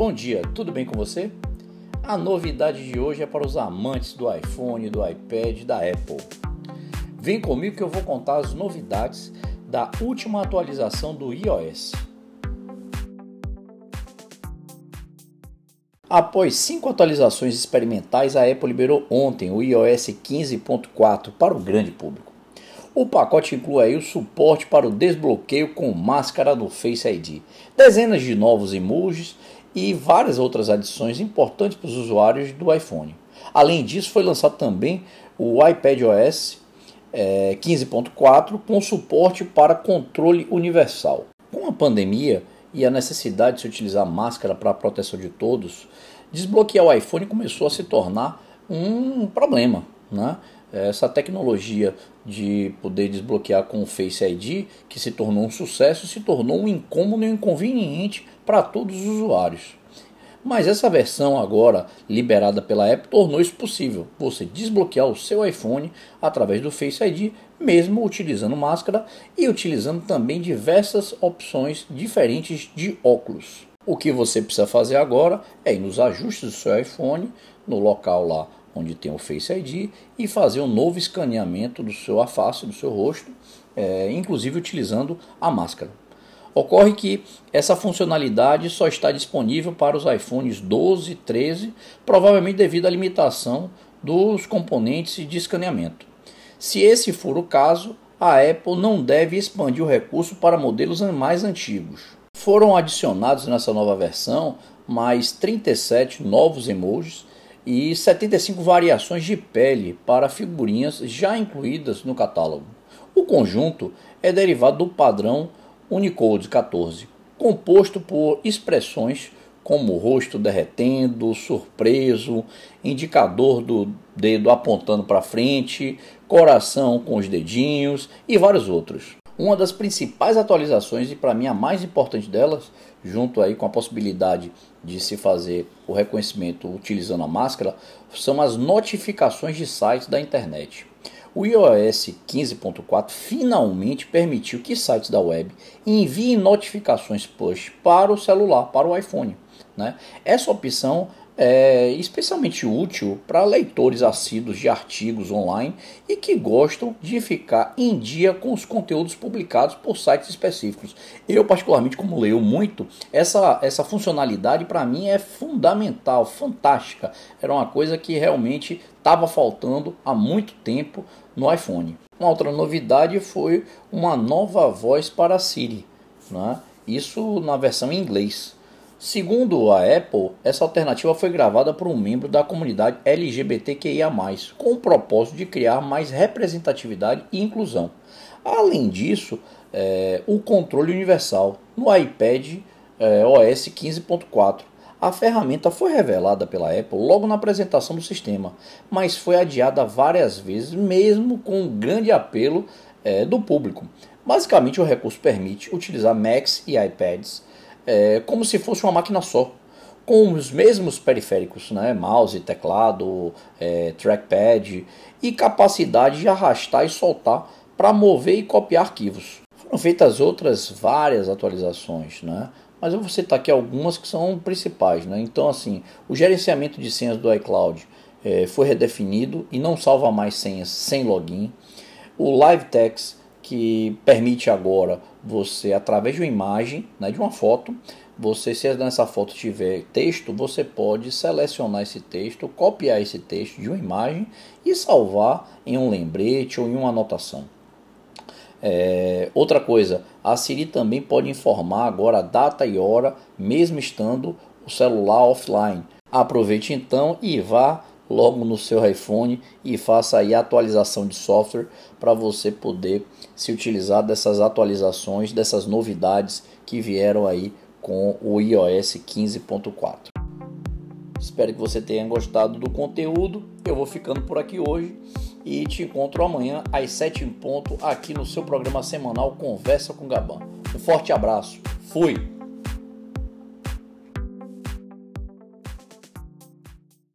Bom dia, tudo bem com você? A novidade de hoje é para os amantes do iPhone, do iPad, da Apple. Vem comigo que eu vou contar as novidades da última atualização do iOS. Após cinco atualizações experimentais, a Apple liberou ontem o iOS 15.4 para o grande público. O pacote inclui o suporte para o desbloqueio com máscara do Face ID, dezenas de novos emojis e várias outras adições importantes para os usuários do iPhone. Além disso, foi lançado também o iPadOS é, 15.4 com suporte para controle universal. Com a pandemia e a necessidade de se utilizar máscara para a proteção de todos, desbloquear o iPhone começou a se tornar um problema. Né? Essa tecnologia de poder desbloquear com o Face ID, que se tornou um sucesso, se tornou um incômodo e um inconveniente para todos os usuários. Mas essa versão agora liberada pela Apple tornou isso possível, você desbloquear o seu iPhone através do Face ID, mesmo utilizando máscara e utilizando também diversas opções diferentes de óculos. O que você precisa fazer agora é ir nos ajustes do seu iPhone, no local lá onde tem o Face ID, e fazer um novo escaneamento do seu face, do seu rosto, é, inclusive utilizando a máscara. Ocorre que essa funcionalidade só está disponível para os iPhones 12 e 13, provavelmente devido à limitação dos componentes de escaneamento. Se esse for o caso, a Apple não deve expandir o recurso para modelos mais antigos. Foram adicionados nessa nova versão mais 37 novos emojis e 75 variações de pele para figurinhas já incluídas no catálogo. O conjunto é derivado do padrão Unicode 14, composto por expressões como rosto derretendo, surpreso, indicador do dedo apontando para frente, coração com os dedinhos e vários outros. Uma das principais atualizações e para mim a mais importante delas, junto aí com a possibilidade de se fazer o reconhecimento utilizando a máscara, são as notificações de sites da internet. O iOS 15.4 finalmente permitiu que sites da web enviem notificações push para o celular, para o iPhone. Né? Essa opção é especialmente útil para leitores assíduos de artigos online e que gostam de ficar em dia com os conteúdos publicados por sites específicos. Eu, particularmente, como leio muito, essa, essa funcionalidade para mim é fundamental, fantástica. Era uma coisa que realmente estava faltando há muito tempo no iPhone. Uma outra novidade foi uma nova voz para a Siri, né? isso na versão em inglês. Segundo a Apple, essa alternativa foi gravada por um membro da comunidade LGBTQIA, com o propósito de criar mais representatividade e inclusão. Além disso, é, o controle universal no iPad é, OS 15.4. A ferramenta foi revelada pela Apple logo na apresentação do sistema, mas foi adiada várias vezes, mesmo com um grande apelo é, do público. Basicamente, o recurso permite utilizar Macs e iPads é, como se fosse uma máquina só, com os mesmos periféricos, né? mouse, teclado, é, trackpad e capacidade de arrastar e soltar para mover e copiar arquivos. Foram feitas outras várias atualizações, né? mas eu vou citar aqui algumas que são principais. Né? Então, assim, o gerenciamento de senhas do iCloud é, foi redefinido e não salva mais senhas sem login. O Live Text que permite agora você, através de uma imagem, né, de uma foto, você, se nessa foto tiver texto, você pode selecionar esse texto, copiar esse texto de uma imagem e salvar em um lembrete ou em uma anotação. É, outra coisa, a Siri também pode informar agora a data e hora, mesmo estando o celular offline. Aproveite então e vá logo no seu iPhone e faça aí a atualização de software para você poder se utilizar dessas atualizações, dessas novidades que vieram aí com o iOS 15.4. Espero que você tenha gostado do conteúdo. Eu vou ficando por aqui hoje e te encontro amanhã às 7 em ponto aqui no seu programa semanal Conversa com Gabão. Um forte abraço. Fui!